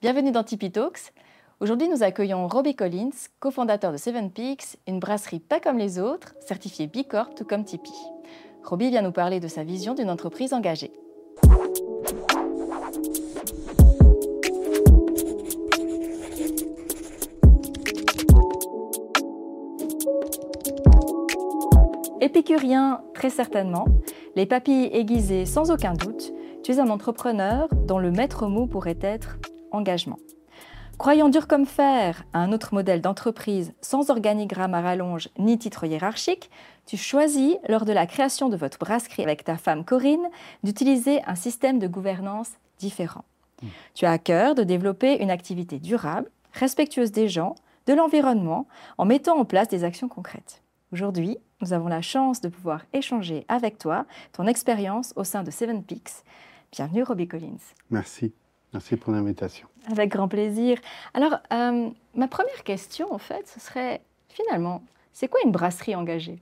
Bienvenue dans Tipeee Talks. Aujourd'hui, nous accueillons Robbie Collins, cofondateur de Seven Peaks, une brasserie pas comme les autres, certifiée B Corp tout comme Tipeee. Robbie vient nous parler de sa vision d'une entreprise engagée. Épicurien, très certainement, les papilles aiguisées sans aucun doute, tu es un entrepreneur dont le maître mot pourrait être engagement. Croyant dur comme fer à un autre modèle d'entreprise sans organigramme à rallonge ni titre hiérarchique, tu choisis, lors de la création de votre brasserie avec ta femme Corinne, d'utiliser un système de gouvernance différent. Mmh. Tu as à cœur de développer une activité durable, respectueuse des gens, de l'environnement, en mettant en place des actions concrètes. Aujourd'hui, nous avons la chance de pouvoir échanger avec toi ton expérience au sein de Seven Peaks. Bienvenue, Robbie Collins. Merci. Merci pour l'invitation. Avec grand plaisir. Alors, euh, ma première question, en fait, ce serait finalement, c'est quoi une brasserie engagée?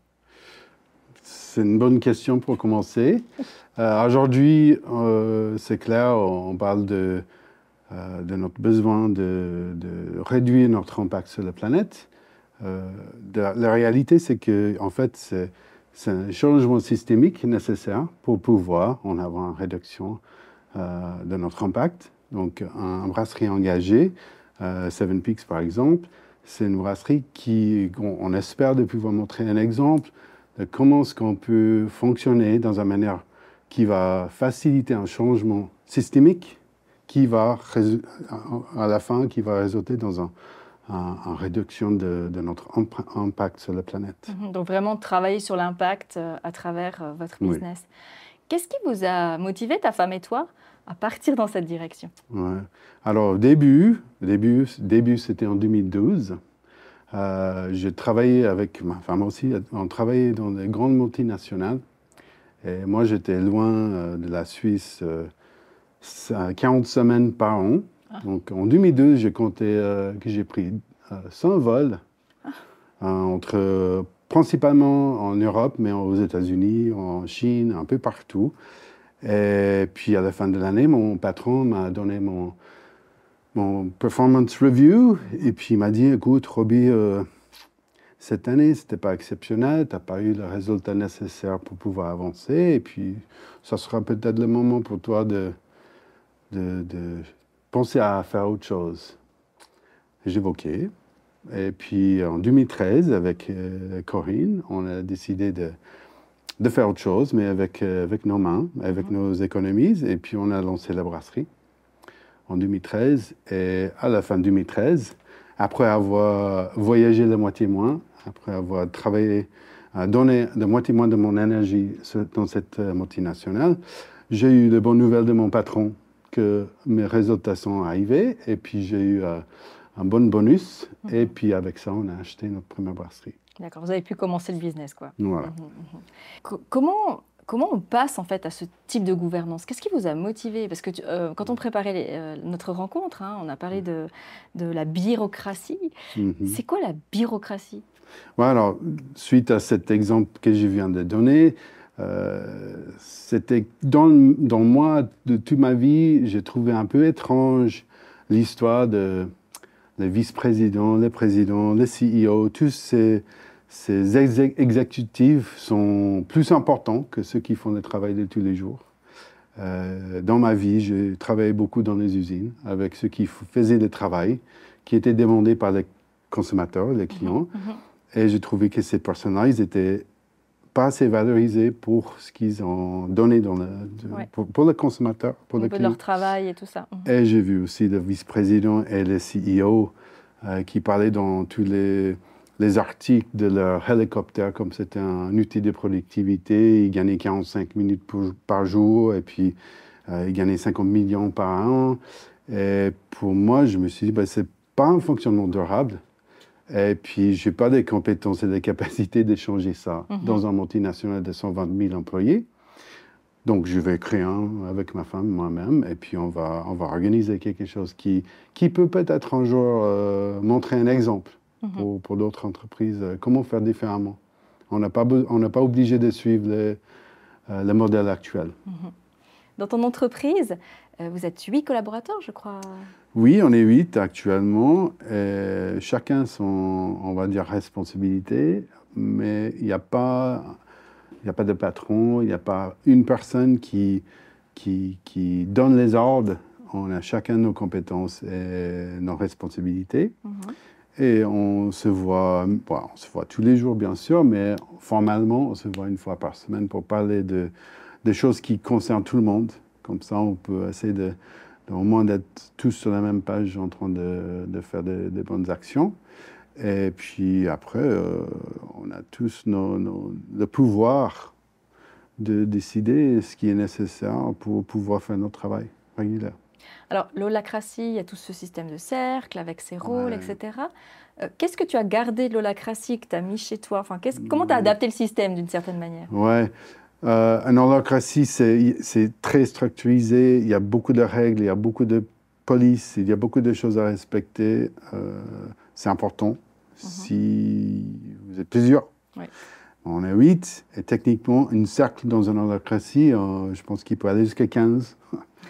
C'est une bonne question pour commencer. Euh, Aujourd'hui, euh, c'est clair, on parle de, de notre besoin de, de, réduire notre impact sur la planète. la réalité, c'est que, en fait, c'est un changement systémique nécessaire pour pouvoir en avoir une réduction de notre impact. Donc, un, brasserie engagée, euh, Seven Peaks par exemple, c'est une brasserie qui, on, espère de pouvoir montrer un exemple de comment est-ce qu'on peut fonctionner dans une manière qui va faciliter un changement systémique qui va, à la fin, qui va résulter dans un, réduction de, notre impact sur la planète. Mhm. donc vraiment travailler sur l'impact euh, à travers euh, votre business. Qu'est-ce qui vous a motivé, ta femme et toi, à partir dans cette direction ouais. Alors, au début, début, début c'était en 2012. Euh, j'ai travaillé avec ma femme aussi. On travaillait dans des grandes multinationales. Et moi, j'étais loin euh, de la Suisse euh, 40 semaines par an. Ah. Donc, en 2012, j'ai compté euh, que j'ai pris 100 vols ah. entre principalement en Europe, mais aux États-Unis, en Chine, un peu partout. Et puis à la fin de l'année, mon patron m'a donné mon, performance review et puis il m'a dit écoute, Robbie, euh, cette année, ce n'était pas exceptionnel, tu n'as pas eu le résultat nécessaire pour pouvoir avancer et puis ça sera peut-être le moment pour toi de penser à faire autre chose. J'évoquais. Et puis en 2013, avec euh, Corinne, on a décidé de de faire autre chose, mais avec, euh, avec nos mains, avec mhm. nos économies. Et puis on a lancé la brasserie en 2013. Et à la fin de 2013, après avoir voyagé de moitié moins, après avoir travaillé, donné de moitié moins de mon énergie dans cette euh, multinationale, j'ai eu de bonnes nouvelles de mon patron que mes résultats sont arrivés. Et puis j'ai eu euh, un bon bonus. Mhm. Et puis avec ça, on a acheté notre première brasserie. D'accord, vous avez pu commencer le business, quoi. Voilà. Mhm, mhm. Comment, comment on passe en fait à ce type de gouvernance? Qu'est-ce qui vous a motivé? Parce que euh, quand on préparait euh, notre rencontre, hein, on a parlé de, de la bureaucratie. Mhm. C'est quoi la bureaucratie? Alors, suite à cet exemple que je viens de donner, euh, c'était dans, dans moi, de toute ma vie, j'ai trouvé un peu étrange l'histoire de les vice-présidents, les présidents, les CEO, tous ces, ces exécutifs sont plus importants que ceux qui font le travail de tous les jours. Euh, dans ma vie, j'ai travaillé beaucoup dans les usines avec ceux qui faisaient le travail qui était demandé par les consommateurs, les clients. Mhm. Et j'ai trouvé que ces personnes-là, ils étaient pas assez valorisés pour ce qu'ils ont donné dans le, pour, le consommateur, pour le leur travail et tout ça. Mhm. Et j'ai vu aussi le vice-président et le CEO euh, qui parlaient dans tous les, les articles de leur hélicoptère comme c'était un outil de productivité. Ils gagnaient 45 minutes par jour et puis euh, ils gagnaient 50 millions par an. Et pour moi, je me suis dit, ben, c'est pas un fonctionnement durable. Et puis, je n'ai pas des compétences et des capacités de changer ça mhm. dans un multinational de 120 000 employés. Donc, je vais créer un avec ma femme, moi-même, et puis on va, on va organiser quelque chose qui, qui peut peut-être un jour euh, montrer un exemple mhm. pour, pour d'autres entreprises, euh, comment faire différemment. On n'est pas, on pas obligé de suivre le, euh, le modèle actuel. Mhm. Dans ton entreprise, vous êtes huit collaborateurs, je crois. Oui, on est huit actuellement. chacun son, on va dire, responsabilité, mais il n'y a pas, il a pas de patron, il n'y a pas une personne qui, qui, qui, donne les ordres. On a chacun nos compétences et nos responsabilités. Mhm. Et on se voit, on se voit tous les jours, bien sûr, mais formellement, on se voit une fois par semaine pour parler de, des choses qui concernent tout le monde. Comme ça, on peut essayer de, au moins d'être tous sur la même page en train de, de faire des, bonnes actions. Et puis après, euh, on a tous nos, le pouvoir de décider ce qui est nécessaire pour pouvoir faire notre travail régulier. Alors, l'holacratie, il y a tout ce système de cercle avec ses rôles, etc. Euh, qu'est-ce que tu as gardé de l'holacratie que tu as mis chez toi? Enfin, Comment tu as adapté le système d'une certaine manière? Ouais. Euh, un holacratie, c'est très structurisé. Il y a beaucoup de règles, il y a beaucoup de police, il y a beaucoup de choses à respecter. Euh, c'est important. Mhm. Si vous êtes plusieurs, on est huit, et techniquement, une cercle dans un holacratie, je pense qu'il peut aller jusqu'à 15.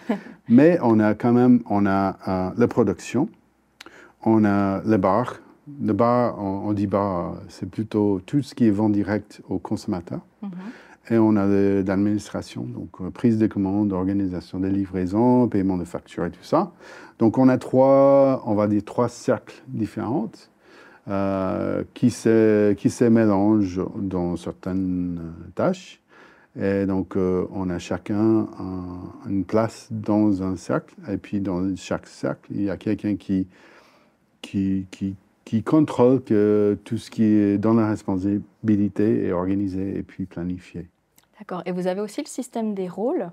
Mais on a quand même on a, euh, la production, on a le bar. Le bar, on, dit bar, c'est plutôt tout ce qui est vente direct aux consommateurs. Mhm. Et on a l'administration, donc euh, prise de commandes, organisation des livraisons, paiement de factures et tout ça. Donc on a trois, on va dire trois cercles différents euh, qui, se, qui se mélangent dans certaines tâches. Et donc, euh, on a chacun une place dans un cercle. Et puis, dans chaque cercle, il y a quelqu'un qui, qui, qui, contrôle que tout ce qui est dans la responsabilité est organisé et puis planifié. D'accord. Et vous avez aussi le système des rôles?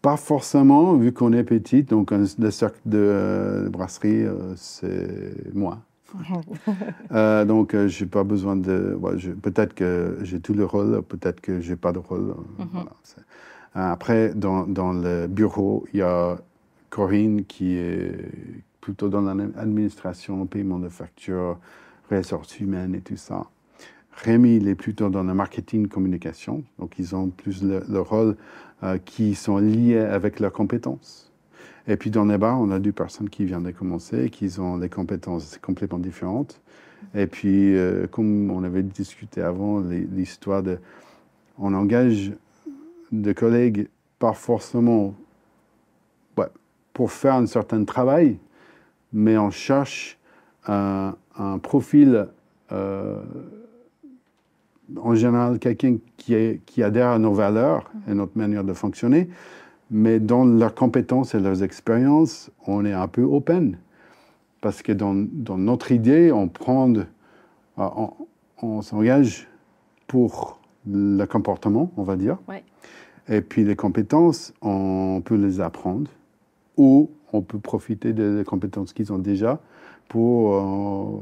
Pas forcément, vu qu'on est petit. Donc, le cercle de, brasserie, euh, c'est moi. Euh, donc, euh, je n'ai pas besoin de. peut-être que j'ai tout le rôle, peut-être que je n'ai pas de rôle. Mhm. après, dans, dans, le bureau, il y a Corinne qui est plutôt dans l'administration, paiement de factures, ressources humaines et tout ça. Rémi, il est plutôt dans le marketing communication. Donc, ils ont plus le, rôle euh, qui sont liés avec leurs compétences. Et puis dans les bars, on a deux personnes qui viennent de commencer, qui ont des compétences complètement différentes. Et puis, euh, comme on avait discuté avant, l'histoire de... On engage des collègues pas forcément pour faire un certain travail, mais on cherche un, profil, euh, en général, quelqu'un qui, qui adhère à nos valeurs et notre manière de fonctionner, mais dans leurs compétences et leurs expériences, on est un peu open. Parce que dans, dans notre idée, on prend, on, on s'engage pour le comportement, on va dire. Et puis les compétences, on peut les apprendre ou on peut profiter des compétences qu'ils ont déjà pour euh,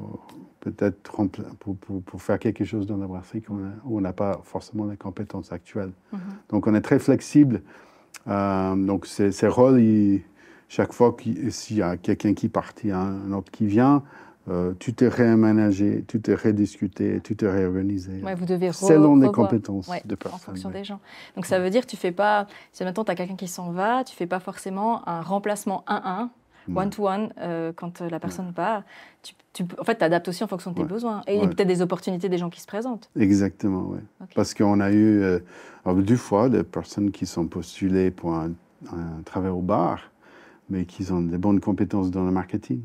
peut-être pour, pour, pour, faire quelque chose dans la brasserie où on n'a pas forcément les compétences actuelles. Mm-hmm. Donc on est très flexible euh, donc ces, rôles, chaque fois s'il y a quelqu'un qui partit, un autre qui vient, euh, tout est réaménagé, tout est rediscuté, tout est réorganisé. Ouais, vous devez selon les compétences de personnes. En fonction des gens. Donc ça veut dire que tu fais pas, si maintenant tu as quelqu'un qui s'en va, tu fais pas forcément un remplacement 1-1 one-to-one, euh, quand euh, la personne part. Tu, tu, en fait, tu adaptes aussi en fonction de tes besoins. Et peut-être des opportunités des gens qui se présentent. Exactement, oui. Parce qu'on a eu euh, deux fois des personnes qui sont postulées pour un, travail au bar, mais qui ont des bonnes compétences dans le marketing.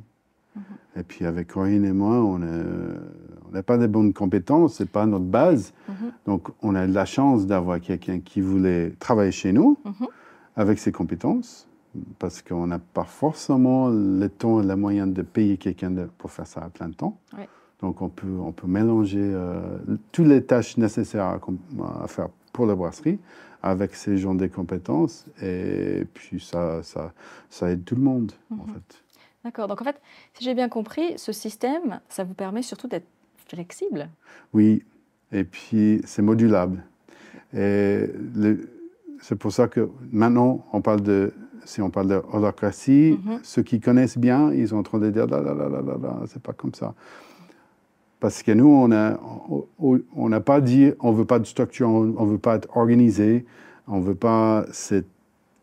Mhm. Et puis avec Corinne et moi, on n'a pas de bonnes compétences, ce n'est pas notre base. Mhm. Donc on a de la chance d'avoir quelqu'un qui voulait travailler chez nous mhm. avec ses compétences parce qu'on n'a pas forcément le temps et les moyens de payer quelqu'un pour faire ça à plein temps. Donc on peut, on peut mélanger euh, toutes les tâches nécessaires à, faire pour la brasserie avec ces gens des compétences et puis ça, ça, ça aide tout le monde en mhm. fait. D'accord. Donc en fait, si j'ai bien compris, ce système, ça vous permet surtout d'être flexible. Oui, et puis c'est modulable. Et c'est pour ça que maintenant on parle de si on parle de holacratie, mhm. ceux qui connaissent bien, ils sont en train de dire, là, là, là, là, là, c'est pas comme ça. Parce que nous, on n'a on, pas dit, on veut pas de structure, on, ne veut pas être organisé. On ne veut pas ce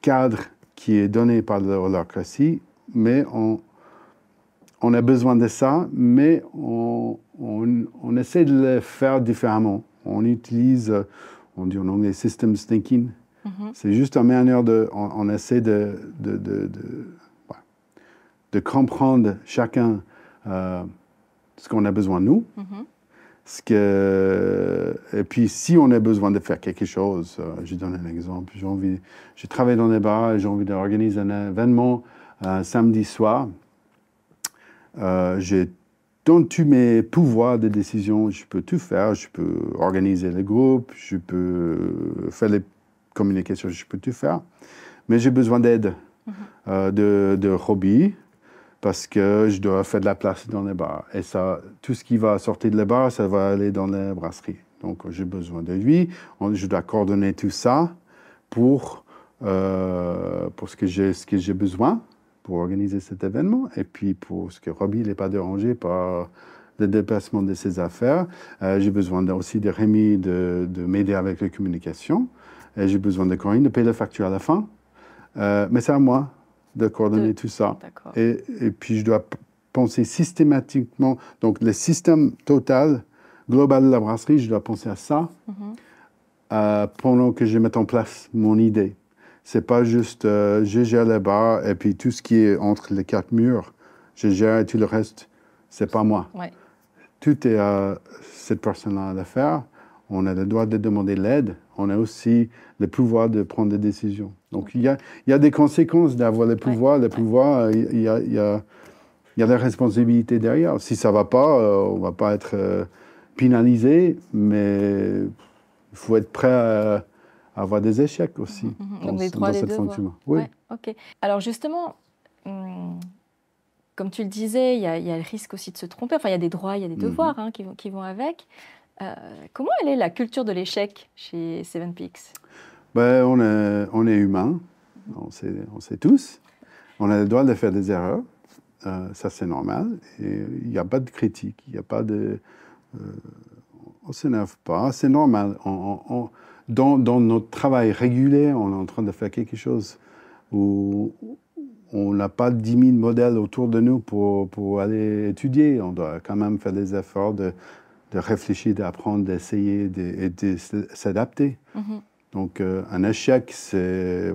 cadre qui est donné par l'holacratie, mais on, on a besoin de ça, mais on, on, essaie de le faire différemment. On utilise, on dit en anglais systems thinking. Mm-hmm. C'est juste une manière de. On, essaie de, de, de, de, comprendre chacun euh, ce qu'on a besoin de nous. Mm-hmm. ce que, et puis, si on a besoin de faire quelque chose, euh, je donne un exemple. J'ai envie, je travaille dans des bars et j'ai envie d'organiser un événement un samedi soir. Euh, j'ai dans tous mes pouvoirs de décision, je peux tout faire. Je peux organiser les groupes, je peux faire les communications, je peux tout faire. Mais j'ai besoin d'aide, mhm. euh, de, de hobby, parce que je dois faire de la place dans les bars. Et ça, tout ce qui va sortir de les bars, ça va aller dans les brasseries. Donc j'ai besoin de lui. Je dois coordonner tout ça pour, euh, pour ce que j'ai besoin pour organiser cet événement. Et puis, pour ce que Robbie n'est pas dérangé par le déplacement de ses affaires, euh, j'ai besoin aussi de Rémi de, de m'aider avec la communication. Et j'ai besoin de Corinne de payer la facture à la fin. Euh, mais c'est à moi de coordonner tout ça. Et, et, puis, je dois penser systématiquement. Donc, le système total, global de la brasserie, je dois penser à ça mm-hmm. euh, pendant que je mets en place mon idée. C'est pas juste euh, je gère les bars et puis tout ce qui est entre les quatre murs, je gère et tout le reste, c'est pas moi. Tout est à cette personne-là à faire. On a le droit de demander l'aide. On a aussi le pouvoir de prendre des décisions. Donc il y a, il y a des conséquences d'avoir le pouvoir. Le pouvoir, il y a, il y a, il y a la responsabilité derrière. Si ça va pas, euh, on va pas être euh, pénalisé, mais il faut être prêt à avoir des échecs aussi mmh, mmh. dans, Donc dans cette fonction. Oui. ok. Alors justement, comme tu le disais, il y, a, le risque aussi de se tromper. Enfin, il y a des droits, il y a des devoirs hein, qui, vont, qui, vont, avec. Euh, comment elle est la culture de l'échec chez Seven Peaks? Ben, on, est, humain, on sait, on sait tous. On a le droit de faire des erreurs, euh, ça c'est normal. Il n'y a pas de critique, il n'y a pas de... Euh, on ne s'énerve pas, c'est normal. dans, notre travail régulier, on est en train de faire quelque chose où on n'a pas 10 000 modèles autour de nous pour, pour, aller étudier. On doit quand même faire des efforts de, de réfléchir, d'apprendre, d'essayer et de s'adapter. Mm-hmm. Donc, euh, un échec, c'est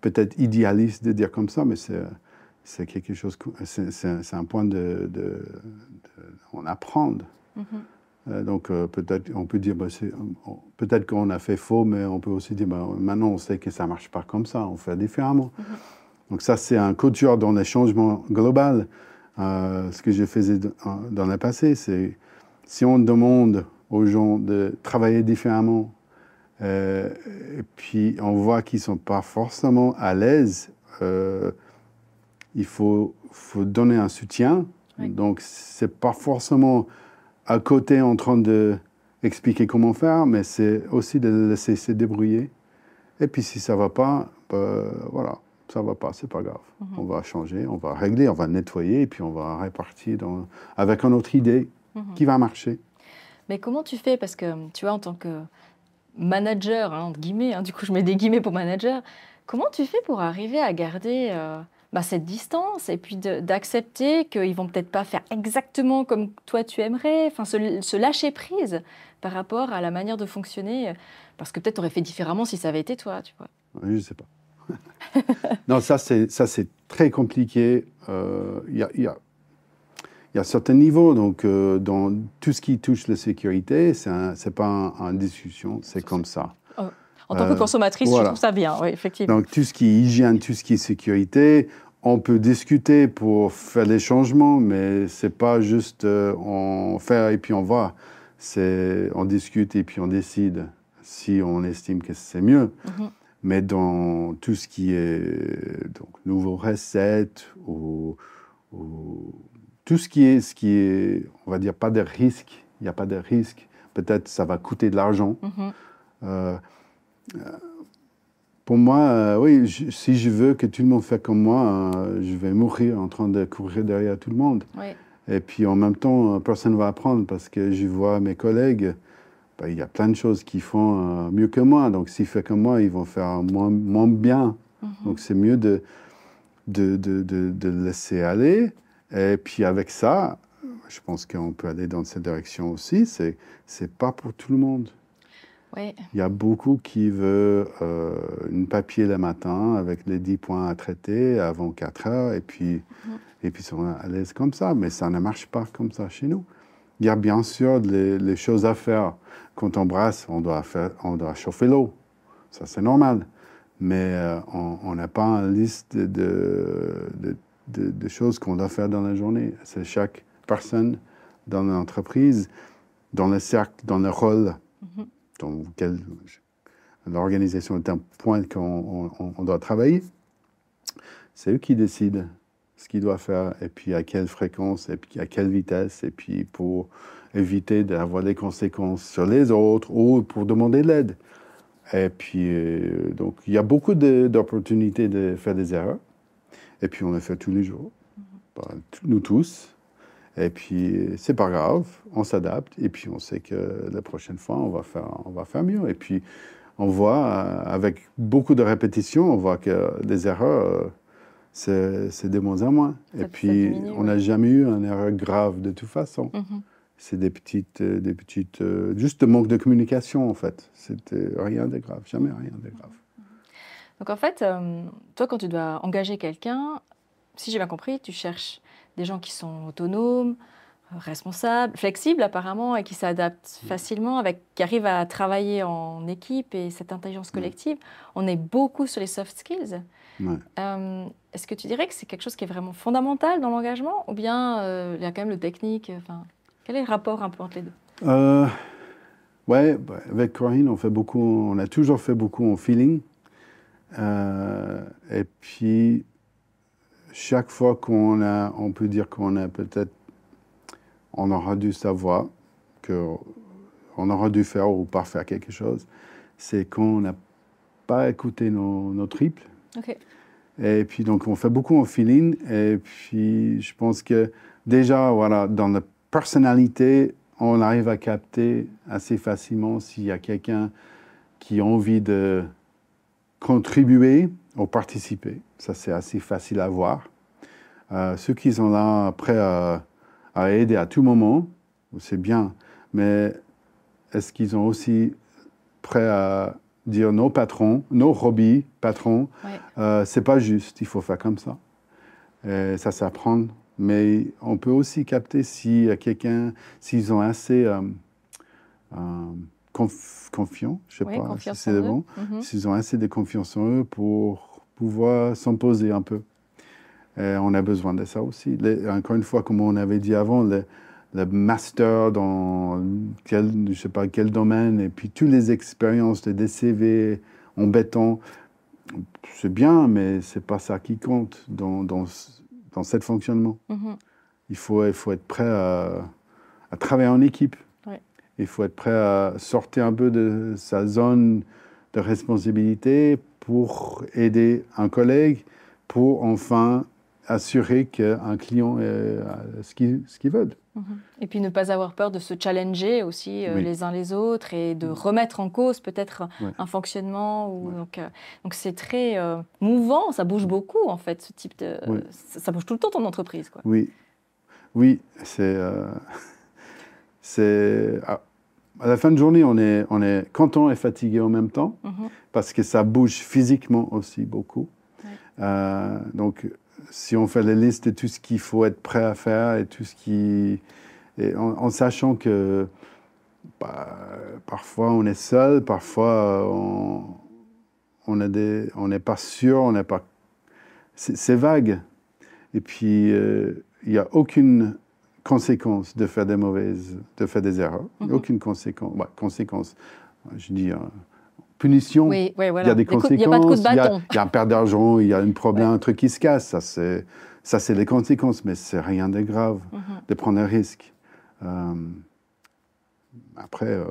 peut-être idéaliste de dire comme ça, mais c'est quelque chose, c'est un point de, de, on apprendre. Mm-hmm. Euh, donc euh, peut-être on peut dire, bah, peut-être qu'on a fait faux, mais on peut aussi dire, bah, maintenant on sait que ça ne marche pas comme ça, on fait différemment. Mhm. Donc ça, c'est un couture dans les changements global. Ce que je faisais dans le passé, c'est si on demande aux gens de travailler différemment, et puis on voit qu'ils ne sont pas forcément à l'aise, il faut, faut, donner un soutien. Donc, ce n'est pas forcément à côté en train d'expliquer comment faire, mais c'est aussi de laisser se débrouiller. Et puis si ça ne va pas, ben, voilà, ça ne va pas, c'est pas grave. Mhm. On va changer, on va régler, on va nettoyer, et puis on va répartir dans, avec une autre idée mhm. qui va marcher. Mais comment tu fais? Parce que tu vois, en tant que manager, hein, entre guillemets, hein, du coup je mets des guillemets pour manager, comment tu fais pour arriver à garder... Euh, bah, cette distance et puis d'accepter qu'ils vont peut-être pas faire exactement comme toi tu aimerais, enfin se, lâcher prise par rapport à la manière de fonctionner, parce que peut-être aurais fait différemment si ça avait été toi, tu vois. Oui, je sais pas. non, ça c'est ça c'est très compliqué. Euh, il y, a, y, a, y, a, certains niveaux, donc euh, dans tout ce qui touche la sécurité, c'est pas une discussion, c'est comme ça. Oh, en tant que euh, consommatrice, je trouve ça bien, oui, effectivement. Donc tout ce qui est hygiène, tout ce qui est sécurité, on peut discuter pour faire les changements, mais c'est pas juste euh, on fait et puis on voit. C'est on discute et puis on décide si on estime que c'est mieux. Mhm. Mais dans tout ce qui est donc nouveaux recettes ou, tout ce qui est ce qui est on va dire pas de risque, il n'y a pas de risque. Peut-être ça va coûter de l'argent. Mhm. Euh, pour moi, euh, oui, si je veux que tout le monde fasse comme moi, euh, je vais mourir en train de courir derrière tout le monde. Et puis en même temps, personne ne va apprendre parce que je vois mes collègues ben, il y a plein de choses qui font euh, mieux que moi. Donc, s'ils font comme moi, ils vont faire moins, moins bien. Mhm. Donc, c'est mieux de, de, de, de, de laisser aller. Et puis, avec ça, je pense qu'on peut aller dans cette direction aussi. C'est c'est pas pour tout le monde. Oui. Il y a beaucoup qui veulent euh, une papier le matin avec les 10 points à traiter avant 4 heures et puis, et puis sont à l'aise comme ça. Mais ça ne marche pas comme ça chez nous. Il y a bien sûr les, les choses à faire. Quand on brasse, on doit, faire, on doit chauffer l'eau. Ça, c'est normal. Mais euh, on on n'a pas une liste de, de, de- de choses qu'on doit faire dans la journée. C'est chaque personne dans l'entreprise, dans le cercle, dans le rôle Mhm. dans lequel l'organisation est un point qu'on on- on doit travailler. C'est eux qui décident ce qu'ils doivent faire, et puis à quelle fréquence, et puis à quelle vitesse, et puis pour éviter d'avoir des conséquences sur les autres ou pour demander de l'aide. Et puis, euh, donc, il y a beaucoup de- d'opportunités de faire des erreurs. Et puis, on les fait tous les jours, nous tous. Et puis, c'est pas grave, on s'adapte. Et puis, on sait que la prochaine fois, on va faire, on va faire mieux. Et puis, on voit, avec beaucoup de répétitions, on voit que les erreurs, c'est de moins en moins. Ça- Et puis, diminue, on n'a jamais eu une erreur grave de toute façon. Mhm. C'est des petites, des petites, euh, juste manque de communication en fait. C'était rien de grave, jamais rien de grave. Donc en fait, euh, toi, quand tu dois engager quelqu'un, si j'ai bien compris, tu cherches des gens qui sont autonomes, responsables, flexibles apparemment, et qui s'adaptent facilement, avec, qui arrivent à travailler en équipe et cette intelligence collective. On est beaucoup sur les soft skills. Ouais. Euh, Est-ce que tu dirais que c'est quelque chose qui est vraiment fondamental dans l'engagement, ou bien euh, il y a quand même le technique Enfin, quel est le rapport un peu entre les deux? Euh, ouais, bah, avec Corinne, on fait beaucoup, on a toujours fait beaucoup en feeling. Euh, et puis, chaque fois qu'on a, on peut dire qu'on a peut-être, on aura dû savoir que on aura dû faire ou pas faire quelque chose, c'est qu'on n'a pas écouté nos, nos triples. Et puis, donc, on fait beaucoup en feeling. Et puis, je pense que déjà, voilà, dans la personnalité, on arrive à capter assez facilement s'il y a quelqu'un qui a envie de contribuer ou participer. Ça, c'est assez facile à voir. Euh, ceux qui sont là prêts à, à aider à tout moment, c'est bien. Mais est-ce qu'ils sont aussi prêts à dire nos patrons, nos hobbies, patrons, Ouais. euh, c'est pas juste, il faut faire comme ça. Et ça s'apprend. Mais on peut aussi capter si quelqu'un, s'ils ont assez euh, conf- confiants, je sais Oui, pas si c'est bon, Mhm. s'ils ont assez de confiance en eux pour pouvoir s'imposer un peu. Et on a besoin de ça aussi. Les- encore une fois, comme on avait dit avant, le, le master dans quel, je sais pas quel domaine, et puis toutes les expériences de DCV en béton, c'est bien, mais c'est pas ça qui compte dans, dans, ce- dans cet fonctionnement. Mhm. Il faut, il faut être prêt à, à travailler en équipe. Il faut être prêt à sortir un peu de sa zone de responsabilité pour aider un collègue, pour enfin assurer qu'un client ait ce qu'il ce qu'il veut. Mhm. Et puis ne pas avoir peur de se challenger aussi euh, Oui. les uns les autres et de remettre en cause peut-être Ouais. un fonctionnement. Ou, Ouais. Donc euh, donc c'est très euh, mouvant, ça bouge beaucoup en fait, ce type de... Oui. ça, ça bouge tout le temps ton entreprise. Quoi. Oui, oui, c'est. euh, c'est à, la fin de journée, on est, on est content et fatigué en même temps Mhm. parce que ça bouge physiquement aussi beaucoup. Ouais. Euh, donc, si on fait la liste de tout ce qu'il faut être prêt à faire et tout ce qui. Et en, en sachant que bah, parfois on est seul, parfois on on a des- on n'est pas sûr, on n'est pas. C'est vague. Et puis, euh, il n'y a aucune conséquence de faire des mauvaises, de faire des erreurs. Mhm. Aucune conséquence. conséquence, je dis euh, punition. Oui, oui, voilà. Il y a des conséquences. Il n'y a pas de coup de il y a- bâton. Il y a un perte d'argent, il y a un problème, un truc qui se casse. Ça, c'est, ça, c'est les conséquences, mais c'est rien de grave Mhm. de prendre un risque. Euh, après, euh,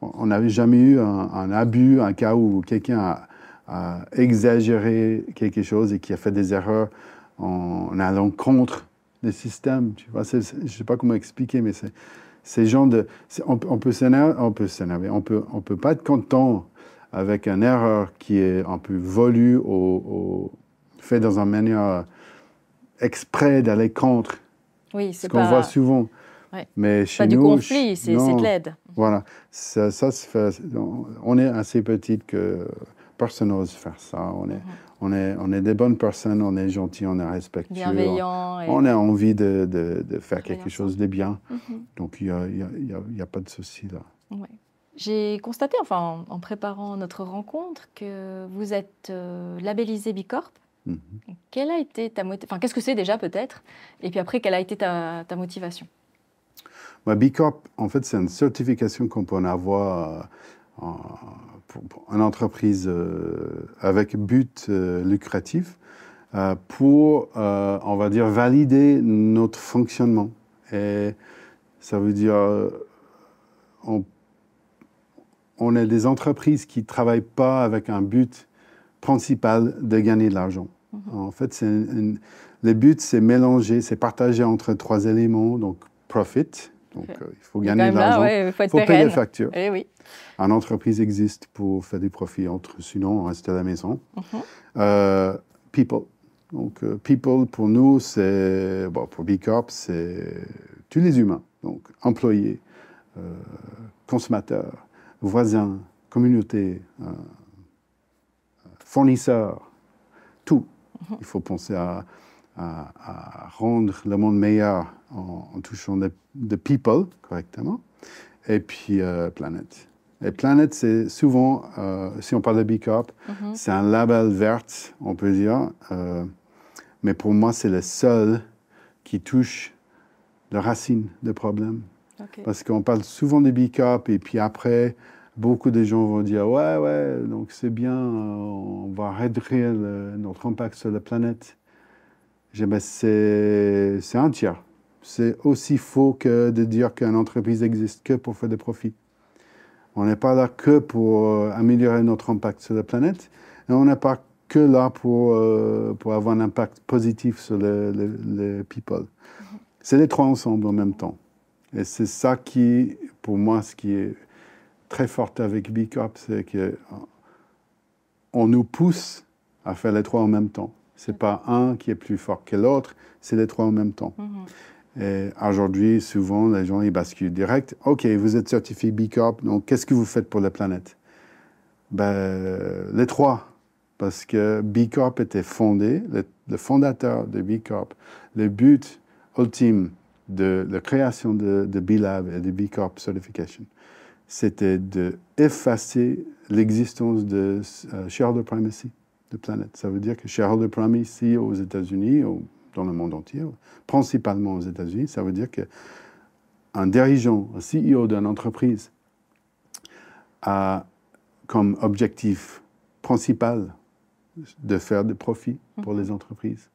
on n'avait jamais eu un, un abus, un cas où quelqu'un a, a exagéré quelque chose et qui a fait des erreurs en allant contre le système. Tu vois, je ne sais pas comment expliquer, mais c'est, Ces gens de, on, peut s'énerver, on peut s'énerver, on peut, on peut pas être content avec une erreur qui est un peu volue ou, fait dans une manière exprès d'aller contre. Oui, c'est ce qu'on voit souvent. Mais chez pas du conflit, c'est de l'aide. Voilà, ça, ça se fait. On est assez petite que personne n'ose faire ça. On est, mhm. On, est, on est des bonnes personnes, on est gentils, on est respectueux. Bienveillants. On, a envie de, de, faire quelque chose de bien. Mhm. Donc, il n'y a, y a, a, pas de souci là. J'ai constaté, enfin, en, préparant notre rencontre, que vous êtes euh, labellisé Bicorp. Mhm. Quelle a été ta Enfin, qu'est-ce que c'est déjà peut-être? Et puis après, quelle a été ta, ta motivation? Bah, Bicorp, en fait, c'est une certification qu'on peut avoir euh, pour, une entreprise euh, avec but lucratif pour, on va dire, valider notre fonctionnement. Et ça veut dire, on on est des entreprises qui ne travaillent pas avec un but principal de gagner de l'argent. Mhm. En fait, le but, c'est mélanger, c'est partager entre trois éléments, donc profit, donc euh, il faut gagner de l'argent, il faut, payer les factures. Eh oui. Une entreprise existe pour faire des profits, entre, sinon on reste à la maison. Mhm. Euh, people. Donc, euh, people, pour nous, c'est, bon, pour B Corp, c'est tous les humains. Donc, employés, consommateurs, voisins, communauté, fournisseurs, tout. Mhm. Il faut penser à, rendre le monde meilleur en, touchant de, people correctement. Et puis euh, planète. Et planète, c'est souvent, euh, si on parle de B Corp, mhm. c'est un label vert, on peut dire. mais pour moi, c'est le seul qui touche la racine des problèmes. Parce qu'on parle souvent de B Corp et puis après, beaucoup de gens vont dire ouais, ouais, donc c'est bien, on va réduire notre impact sur la planète. Ben, c'est un tiers. C'est aussi faux que de dire qu'une entreprise existe que pour faire des profits. On n'est pas là que pour euh, améliorer notre impact sur la planète, et on n'est pas que là pour, euh, pour avoir un impact positif sur les, people. Mm-hmm. C'est les trois ensemble en même temps. Et c'est ça qui, pour moi, ce qui est très forte avec B Corp, c'est qu'on nous pousse à faire les trois en même temps. C'est pas un qui est plus fort que l'autre, c'est les trois en même temps. Mhm. Et aujourd'hui, souvent, les gens ils basculent direct. OK, vous êtes certifié B Corp, donc qu'est-ce que vous faites pour la planète? Ben, Les trois. Parce que B Corp était fondé, le, fondateur de B Corp, le but ultime de la création de, de B Lab et de B Corp Certification, c'était d'effacer l'existence de euh, shareholder primacy de planète. Ça veut dire que shareholder primacy aux États-Unis, ou dans le monde entier, principalement aux États-Unis, ça veut dire qu'un dirigeant, un CEO d'une entreprise a comme objectif principal de faire des profits pour les entreprises.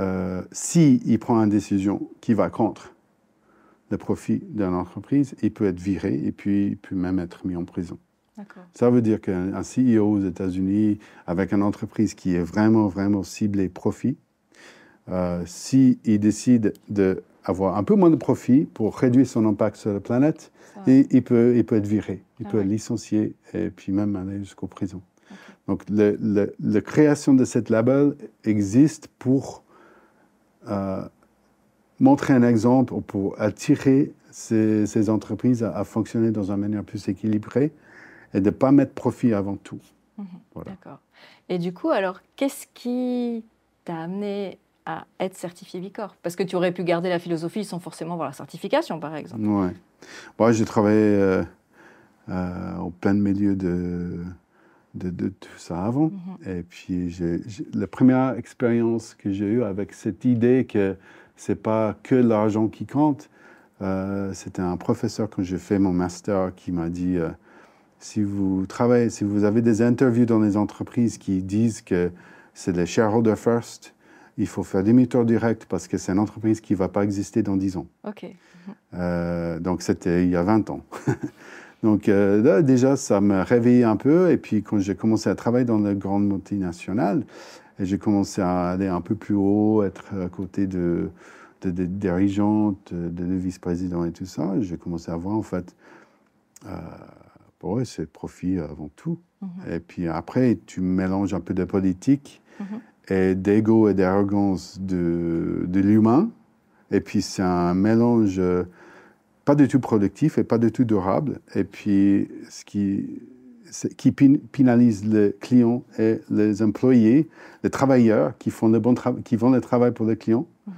Euh, S'il prend une décision qui va contre le profit d'une entreprise, il peut être viré et puis il peut même être mis en prison. Ça veut dire qu'un CEO aux États-Unis, avec une entreprise qui est vraiment, vraiment ciblée profit, euh, s'il décide d'avoir un peu moins de profit pour réduire son impact sur la planète, et, il, peut, il peut être viré, il ah peut être licencié et puis même aller jusqu'aux prisons. Donc, la création de cette label existe pour euh, montrer un exemple pour attirer ces, entreprises à, fonctionner dans une manière plus équilibrée et de ne pas mettre profit avant tout. Mhm. D'accord. Et du coup, alors, qu'est-ce qui t'a amené à être certifié Bicorp? Parce que tu aurais pu garder la philosophie sans forcément avoir la certification, par exemple. Oui. Moi, j'ai travaillé euh, euh, au plein milieu de, de, de, tout ça avant. Mhm. Et puis, la première expérience que j'ai eue avec cette idée que c'est pas que l'argent qui compte. Euh, c'était un professeur quand j'ai fait mon master qui m'a dit si vous travaillez, si vous avez des interviews dans les entreprises qui disent que c'est les shareholder first, il faut faire demi-tour direct parce que c'est une entreprise qui ne va pas exister dans 10 ans. OK. Euh, donc, c'était il y a 20 ans. donc, déjà, ça me réveillait un peu. Et puis, quand j'ai commencé à travailler dans les grandes multinationales, et j'ai commencé à aller un peu plus haut, être à côté de, de, dirigeantes, de, vice-présidents et tout ça, j'ai commencé à voir en fait, euh, pour eux, c'est profit avant tout. Mhm. Et puis après, tu mélanges un peu de politique mhm. et d'ego et d'arrogance de, de l'humain. Et puis c'est un mélange euh, pas du tout productif et pas du tout durable. Et puis ce qui, qui pénalise les clients et les employés, les travailleurs qui font le, bon qui font le travail pour les clients. Mhm.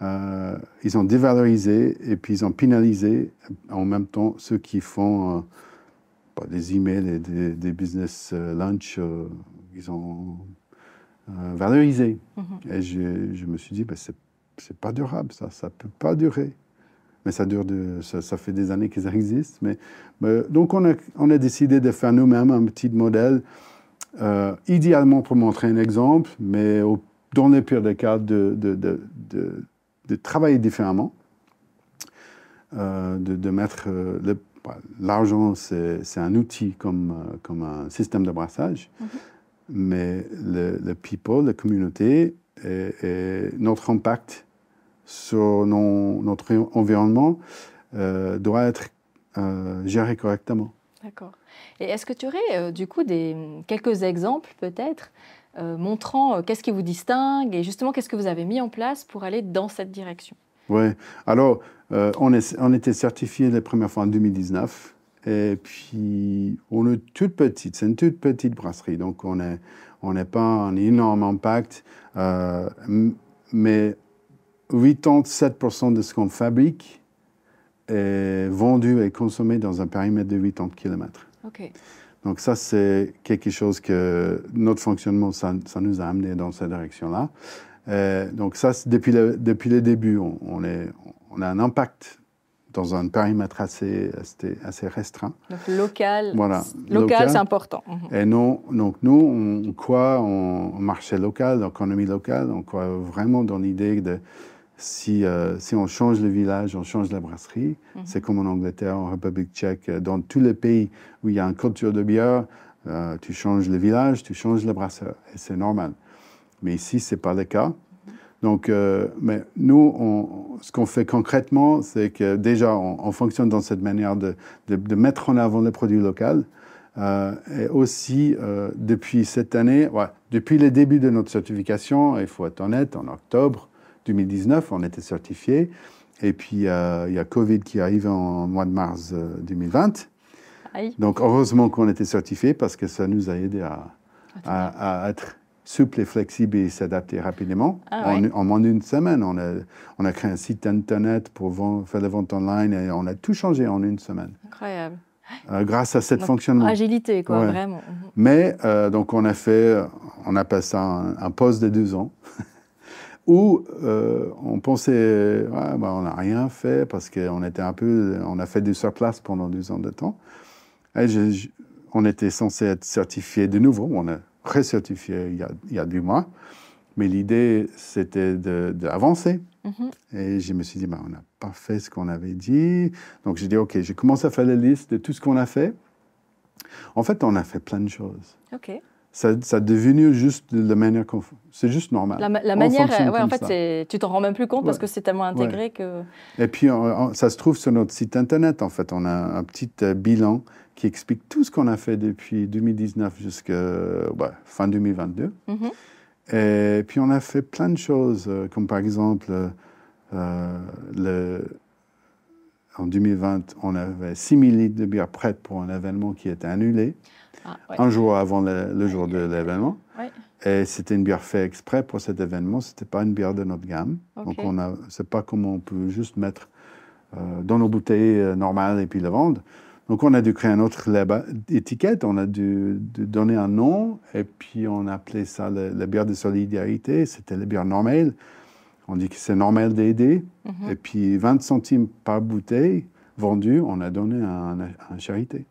Euh, ils ont dévalorisé et puis ils ont pénalisé en même temps ceux qui font euh, des emails et des, business euh, lunch. ils ont valorisé. Mhm. Et je, me suis dit, ben, c'est pas durable, ça, ça peut pas durer mais ça dure de, ça, fait des années qu'ils existent. Mais, donc on a, on a, décidé de faire nous-mêmes un petit modèle, euh, idéalement pour montrer un exemple, mais dans le pire des cas, de, de, de, travailler différemment, euh, de, mettre euh, l'argent, c'est un outil comme, comme un système de brassage, mm-hmm. mais le, people, la communauté et notre impact sur notre environnement euh, doit être euh, géré correctement. D'accord. Et est-ce que tu aurais euh, du coup des, quelques exemples peut-être montrant qu'est-ce qui vous distingue et justement qu'est-ce que vous avez mis en place pour aller dans cette direction? Oui, alors on, est, on était certifié la première fois en 2019 et puis on est toute petite, c'est une toute petite brasserie, donc on n'est on pas un énorme impact, mais 87% de ce qu'on fabrique est vendu et consommé dans un périmètre de 80 km. Donc ça, c'est quelque chose que notre fonctionnement, ça, nous a amené dans cette direction-là. Euh, donc ça, depuis le, depuis le début, on, est, on a un impact dans un périmètre assez, assez, restreint. Donc local, voilà, local, c'est important. Mhm. Et non, donc nous, on croit en marché local, en économie locale, on croit vraiment dans l'idée de si, euh, si on change le village, on change la brasserie. Mhm. C'est comme en Angleterre, en République tchèque, euh, dans tous les pays où il y a une culture de bière, euh, tu changes le village, tu changes le brasseur. Et c'est normal. Mais ici, ce n'est pas le cas. Donc, mais nous, on, ce qu'on fait concrètement, c'est que déjà, on, fonctionne dans cette manière de, de, mettre en avant le produit local. et aussi, depuis cette année, ouais, depuis le début de notre certification, il faut être honnête, en octobre, 2019, on était certifié. Et puis, euh, il y a Covid qui arrive en mois de mars 2020. Euh, Donc, heureusement qu'on était certifié parce que ça nous a aidé à, à, être souple et flexible et s'adapter rapidement. Ah en, moins d'une semaine, on a, on a créé un site internet pour faire la vente online et on a tout changé en une semaine. Incroyable. Euh, grâce à cette fonctionnement. Agilité, quoi, vraiment. Mhm. Mais donc on a fait, on a passé un, un poste de deux ans où euh, on pensait, bah, on n'a rien fait parce qu'on était un peu, on a fait du surplace pendant deux ans de temps. Et on était censé être certifié de nouveau, on a recertifié il y a, il y a deux mois, mais l'idée c'était d'avancer. Mm-hmm. Et je me suis dit, bah, on n'a pas fait ce qu'on avait dit. Donc j'ai dit, OK, je commence à faire la liste de tout ce qu'on a fait. En fait, on a fait plein de choses. OK ça, ça devenu juste la manière qu'on C'est juste normal. La, manière, ouais, en fait, tu t'en rends même plus compte parce que c'est tellement intégré que. Et puis, ça se trouve sur notre site internet. En fait, on a un petit euh, bilan qui explique tout ce qu'on a fait depuis 2019 jusqu'à fin 2022. Mm-hmm. Et puis, on a fait plein de choses, euh, comme par exemple, euh, le, en 2020, on avait 6000 litres de bière prête pour un événement qui était annulé. Ah, un jour avant le, jour de l'événement. Et c'était une bière faite exprès pour cet événement. Ce n'était pas une bière de notre gamme. Donc, on a, c'est pas comme on peut juste mettre euh, dans nos bouteilles euh, normales et puis la vendre. Donc, on a dû créer une autre étiquette, on a dû, donner un nom, et puis on a appelé ça la, bière de solidarité. C'était la bière normale. On dit que c'est normal d'aider. Mhm. Et puis, 20 centimes par bouteille vendue, on a donné à un charité.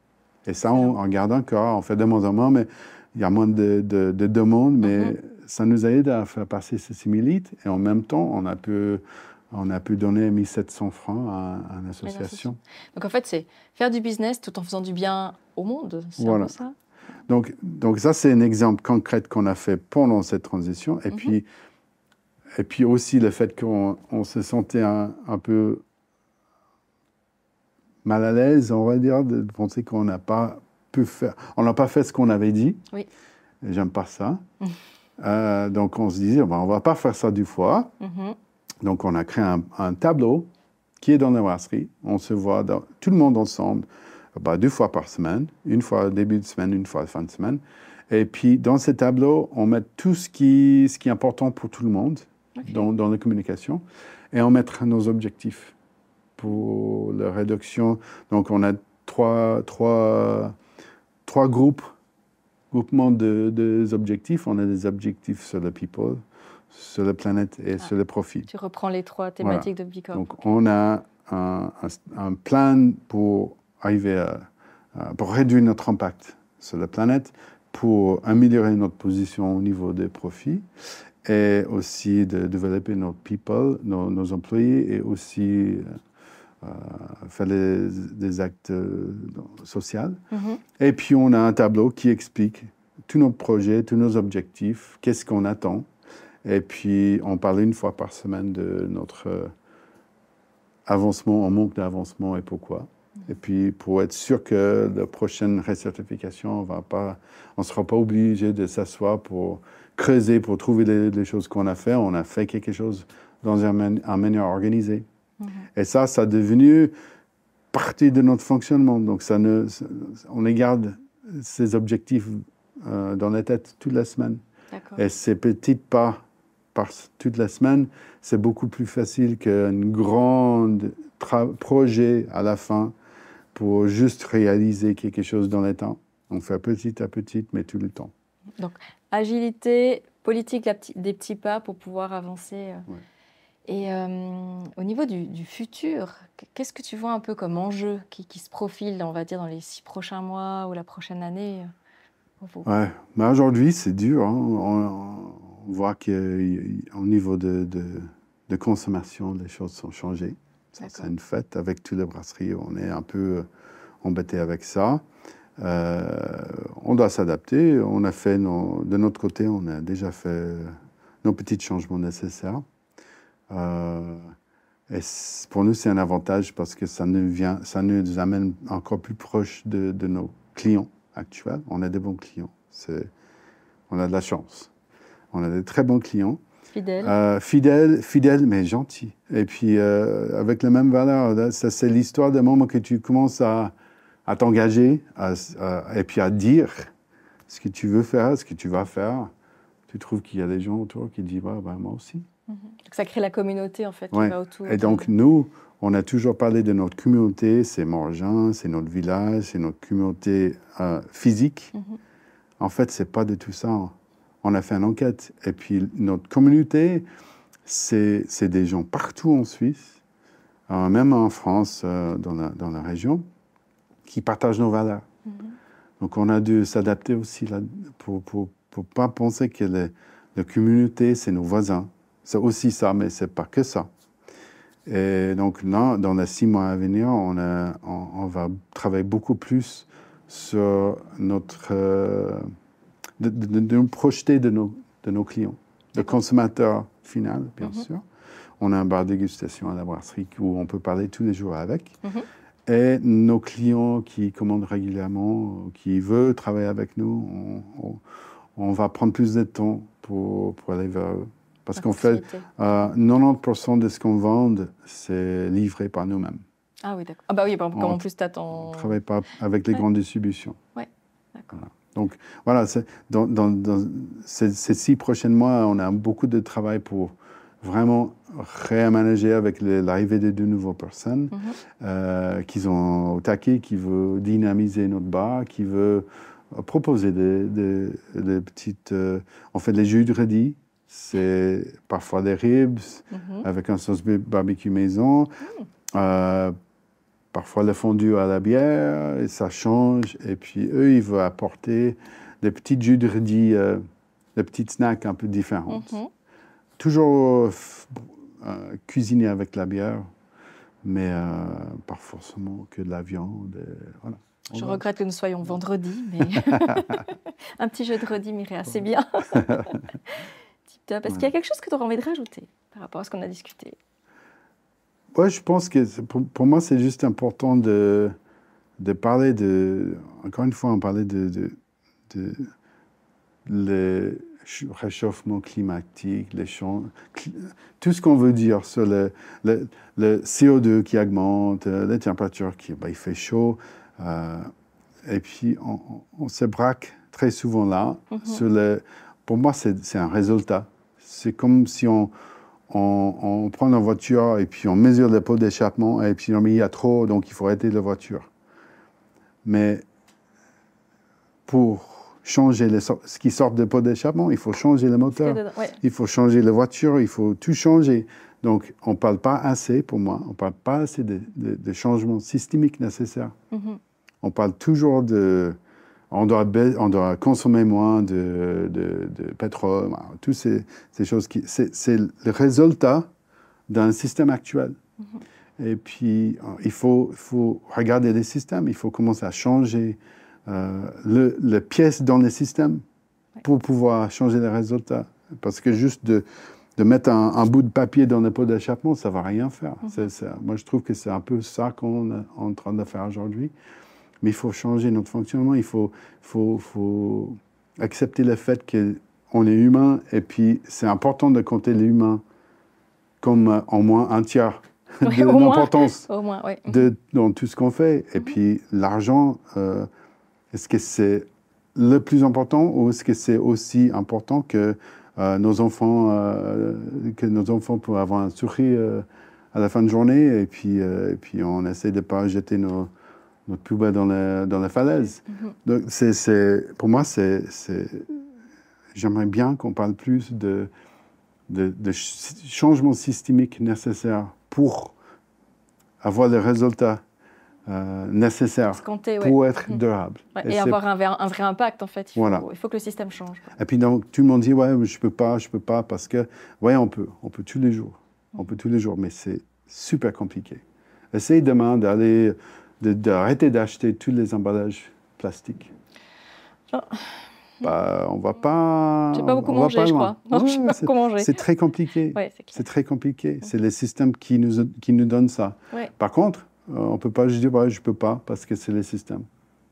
Et ça, on, on, garde encore, on fait de moins en moins, mais il y a moins de, de, demandes, mais mm-hmm. ça nous aide à faire passer ces similites. Et en même temps, on a pu, on a pu donner 1700 francs à, une association. Donc en fait, c'est faire du business tout en faisant du bien au monde, c'est voilà. ça donc, donc ça, c'est un exemple concret qu'on a fait pendant cette transition. Et mm-hmm. puis, et puis aussi le fait qu'on on se sentait un, un peu mal à l'aise, on va dire, de penser qu'on n'a pas pu faire, on n'a pas fait ce qu'on avait dit. Oui. J'aime pas ça. Euh, donc on se disait, ben, on va pas faire ça du fois. Mhm. Donc on a créé un, un tableau qui est dans la brasserie. On se voit dans- tout le monde ensemble, ben, deux fois par semaine, une fois au début de semaine, une fois à la fin de semaine. Et puis dans ce tableau, on met tout ce qui, ce qui est important pour tout le monde dans, dans la communication et on met nos objectifs pour la réduction. Donc on a trois, trois, trois groupes, groupements de, des objectifs. On a des objectifs sur le people, sur la planète et sur le profit. Tu reprends les trois thématiques de Bicorp. Donc on a un, un- un plan pour arriver à, pour réduire notre impact sur la planète, pour améliorer notre position au niveau des profits et aussi de développer notre people, nos, nos employés et aussi euh, faire les- des actes euh, sociaux. Mhm. Et puis on a un tableau qui explique tous nos projets, tous nos objectifs, qu'est-ce qu'on attend. Et puis on parle une fois par semaine de notre euh, avancement, en manque d'avancement et pourquoi. Et puis pour être sûr que la prochaine recertification, on va pas, on sera pas obligé de s'asseoir pour creuser, pour trouver les, les choses qu'on a fait. On a fait quelque chose dans un, un manière organisée. Mhm. Et ça, ça est devenu partie de notre fonctionnement. Donc, ça ne, ça- on les garde ces objectifs euh, dans la tête toute la semaine. Et ces petits pas par toute la semaine, c'est beaucoup plus facile qu'un grand projet à la fin pour juste réaliser quelque chose dans le temps. On fait petit à petit, mais tout le temps. Agilité, politique des petits pas pour pouvoir avancer. euh. Ouais. Et euh, au niveau du, du futur, qu'est-ce que tu vois un peu comme enjeu qui, qui se profile, on va dire, dans les six prochains mois ou la prochaine année euh, Ouais, mais aujourd'hui, c'est dur. hein. On, on voit qu'au niveau de, de, de consommation, les choses sont changées. Ça, c'est une fête avec toutes les brasseries. On est un peu embêté avec ça. Euh, on doit s'adapter. On a fait nos- de notre côté, on a déjà fait nos petits changements nécessaires. Euh, et pour nous, c'est un avantage parce que ça nous, vient, ça nous amène encore plus proche de, de nos clients actuels. On a des bons clients. On a de la chance. On a des très bons clients. Fidèle Euh, fidèle, fidèle, mais gentil. Et puis, euh, avec les mêmes valeurs. Ça, c'est l'histoire des moments que tu commences à, à t'engager et puis à dire ce que tu veux faire, ce que tu vas faire. Tu trouves qu'il y a des gens autour qui disent ben, moi aussi. Donc ça crée la communauté en fait qui Ouais. va autour. Et donc, nous, on a toujours parlé de notre communauté, c'est Morgin, c'est notre village, c'est notre communauté euh, physique. Mhm. En fait, c'est pas de tout ça. On a fait une enquête. Et puis, notre communauté, c'est des gens partout en Suisse, euh, même en France, euh, dans, la, dans la région, qui partagent nos valeurs. Mhm. Donc, on a dû s'adapter aussi là, pour ne pas penser que les- la communauté, c'est nos voisins. C'est aussi ça, mais c'est pas que ça. Et donc, là, dans les six mois à venir, on, a- on, on va travailler beaucoup plus sur notre. euh, de, de- de- de nous projeter de nos, de nos clients, le consommateur final, bien Mhm. sûr. On a un bar dégustation à la brasserie où on peut parler tous les jours avec. Mhm. Et nos clients qui commandent régulièrement, qui veulent travailler avec nous, on, on- on va prendre plus de temps pour, pour aller vers eux. Parce qu'en fait, proximité. euh, 90% de ce qu'on vend, c'est livré par nous-mêmes. Ah oui, d'accord. Ah bah oui, bah, comme en plus t'attends. On ne travaille pas avec les Ouais. grandes distributions. D'accord. Donc voilà, dans, dans- dans ces, ces six prochains mois, on a beaucoup de travail pour vraiment réaménager avec l'arrivée de deux nouvelles personnes Mhm. euh, qui sont au taquet, qui veut dynamiser notre bar, qui veut euh, proposer des, des- des petites... euh, on fait des jus de radis, c'est parfois des ribs Mhm. avec un sauce barbecue maison. Euh, parfois le fondu à la bière, et ça change. Et puis eux, ils veulent apporter des petits jus de radis, euh, des petites snacks un peu différentes. Mhm. Toujours euh, cuisiné avec la bière, mais euh, pas forcément que de la viande. et voilà. Je regrette que nous soyons vendredi, mais un petit jeu de redis m'irait assez bien. Est-ce qu'il y a quelque chose que tu aurais envie de rajouter par rapport à ce qu'on a discuté Oui, je pense que pour, moi, c'est juste important de, de parler de. Encore une fois, on parlait de, de, de le réchauffement climatique, les champs, tout ce qu'on veut dire sur le, le, le, CO2 qui augmente, euh, les températures qui, bah, il fait chaud. Euh, et puis, on, on, se braque très souvent là. Mm-hmm. sur le, pour moi, c'est un résultat. C'est comme si on, on, on, prend la voiture et puis on mesure le pot d'échappement et puis on met il y a trop, donc il faut arrêter la voiture. Mais pour changer les, ce qui sort de pot d'échappement, il faut changer le moteur, il faut changer la voiture, il faut tout changer. Donc, on ne parle pas assez, pour moi, on ne parle pas assez de, de, changements systémiques nécessaires. Mm-hmm. On parle toujours de... On doit, on doit consommer moins de, de pétrole, toutes ces, ces, choses qui... C'est le résultat d'un système actuel. Mm-hmm. Et puis, il faut, faut regarder les systèmes, il faut commencer à changer euh, le, les pièces dans le système pour pouvoir changer les résultats. Parce que juste de, de mettre un, bout de papier dans le pot d'échappement, ça ne va rien faire. Mhm. moi, je trouve que c'est un peu ça qu'on est en train de faire aujourd'hui. Mais il faut changer notre fonctionnement, il faut, faut, faut accepter le fait qu'on est humain et puis c'est important de compter les humains comme euh, au moins un tiers de l'importance dans tout ce qu'on fait. Et mhm. puis l'argent, euh, est-ce que c'est le plus important ou est-ce que c'est aussi important que euh, nos enfants, euh, que nos enfants peuvent avoir un sourire euh, à la fin de journée et puis, et puis on essaie de ne pas jeter nos, notre poubelle dans la, dans la falaise. Mm-hmm. Donc, c'est, pour moi, c'est, j'aimerais bien qu'on parle plus de, de, de changements systémiques nécessaires pour avoir les résultats euh, nécessaire pour être mhm. durable. et, avoir un, un, vrai impact, en fait. Il faut, il faut que le système change. Et puis, donc, tout le monde dit, ouais, je peux pas, je peux pas, parce que, ouais, on peut, on peut tous les jours. On mhm. peut tous les jours, mais c'est super compliqué. Essaye demain d'aller, d'arrêter d'acheter tous les emballages plastiques. Oh. Bah, on va pas. J'ai pas beaucoup mangé, je crois. C'est très compliqué. c'est très compliqué. C'est les systèmes qui nous, qui nous donnent ça. Par contre, euh, on peut pas juste dire je ne peux pas parce que c'est le système.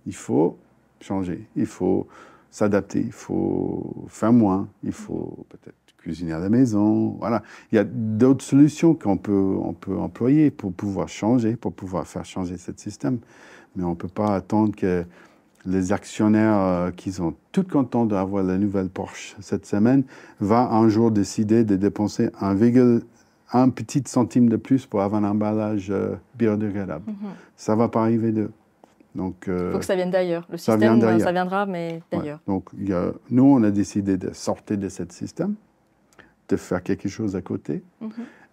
Il faut changer, il faut s'adapter, il faut faire moins, il faut peut-être cuisiner à la maison. Voilà. Il y a d'autres solutions qu'on peut, on peut employer pour pouvoir changer, pour pouvoir faire changer ce système. Mais on ne peut pas attendre que les actionnaires euh, qui sont tout contents d'avoir la nouvelle Porsche cette semaine va un jour décider de dépenser 1,1 un petit centime de plus pour avoir un emballage euh, biodégradable. Mhm. Ça ne va pas arriver de. Donc, il euh, faut que ça vienne d'ailleurs. Le système, ça, ça viendra, mais d'ailleurs. Donc, y a, nous, on a décidé de sortir de ce système, de faire quelque chose à côté. Mhm.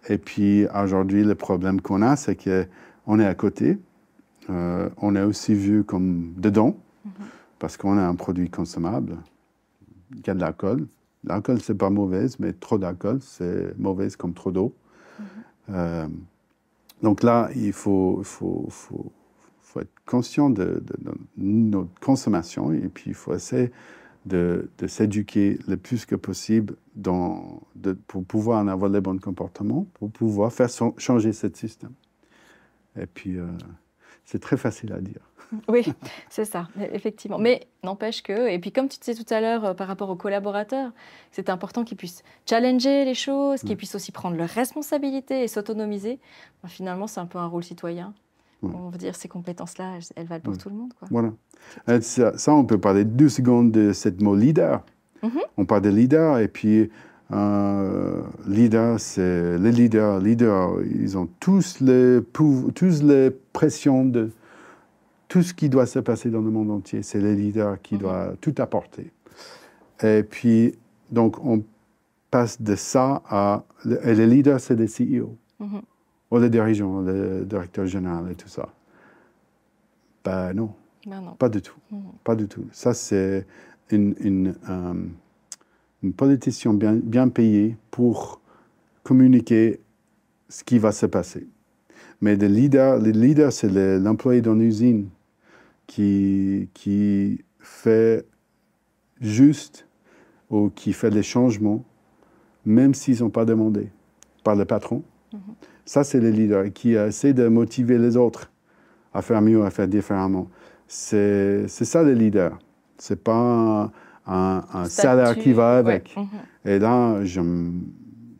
Et puis, aujourd'hui, le problème qu'on a, c'est qu'on est à côté. Euh, on est aussi vu comme dedans, mhm. parce qu'on a un produit consommable qui a de l'alcool. L'alcool, c'est pas mauvaise, mais trop d'alcool, c'est mauvaise comme trop d'eau. Euh, donc là, il faut, faut, faut, faut être conscient de, notre consommation et puis il faut essayer de, de s'éduquer le plus que possible dans, de, pour pouvoir en avoir les bons comportements, pour pouvoir faire changer ce système. Et puis, euh, c'est très facile à dire. Oui, c'est ça, effectivement. Mais n'empêche que, et puis comme tu disais tout à l'heure euh, par rapport aux collaborateurs, c'est important qu'ils puissent challenger les choses, qu'ils puissent aussi prendre leurs responsabilités et s'autonomiser. finalement, c'est un peu un rôle citoyen. On veut dire ces compétences-là, elles, valent pour tout le monde. Quoi. Voilà. Euh, ça, on peut parler deux secondes de cette mot leader. Mm-hmm. On parle de leader et puis euh, leader, c'est les leaders. Leaders, ils ont tous les, tous les pressions de tout ce qui doit se passer dans le monde entier. C'est les leaders qui mhm. doivent tout apporter. Et puis, donc, on passe de ça à. Et les leaders, c'est les CEO, mhm. Ou les dirigeants, les directeurs généraux et tout ça. Ben non. Ben non. Pas du tout. Pas du tout. Ça, c'est une, une, euh, une politicien bien, bien payée pour communiquer ce qui va se passer. Mais les leaders, les leaders c'est l'employé dans l'usine qui, qui fait juste ou qui fait les changements même s'ils n'ont pas demandé par le patron. Mhm. Ça, c'est le leader qui essaie de motiver les autres à faire mieux, à faire différemment. C'est ça le leader. Ce n'est pas un, salaire qui va avec. Mhm. Et là, je,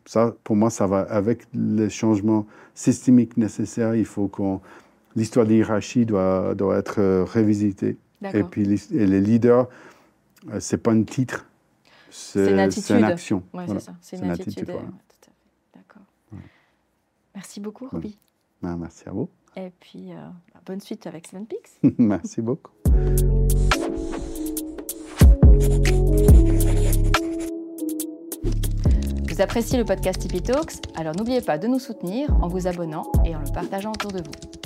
ça, pour moi, ça va avec les changements systémiques nécessaires. Il faut qu'on. L'histoire de l'hierarchie doit, doit être euh, révisitée. Et puis et les leaders, euh, ce n'est pas un titre, c'est une, une, action. Oui, c'est ça. C'est une, attitude. Merci beaucoup, Roby. Ben, merci à vous. Et puis, euh, bah, bonne suite avec Seven Peaks. merci beaucoup. Vous appréciez le podcast Tipeee Talks Alors n'oubliez pas de nous soutenir en vous abonnant et en le partageant autour de vous.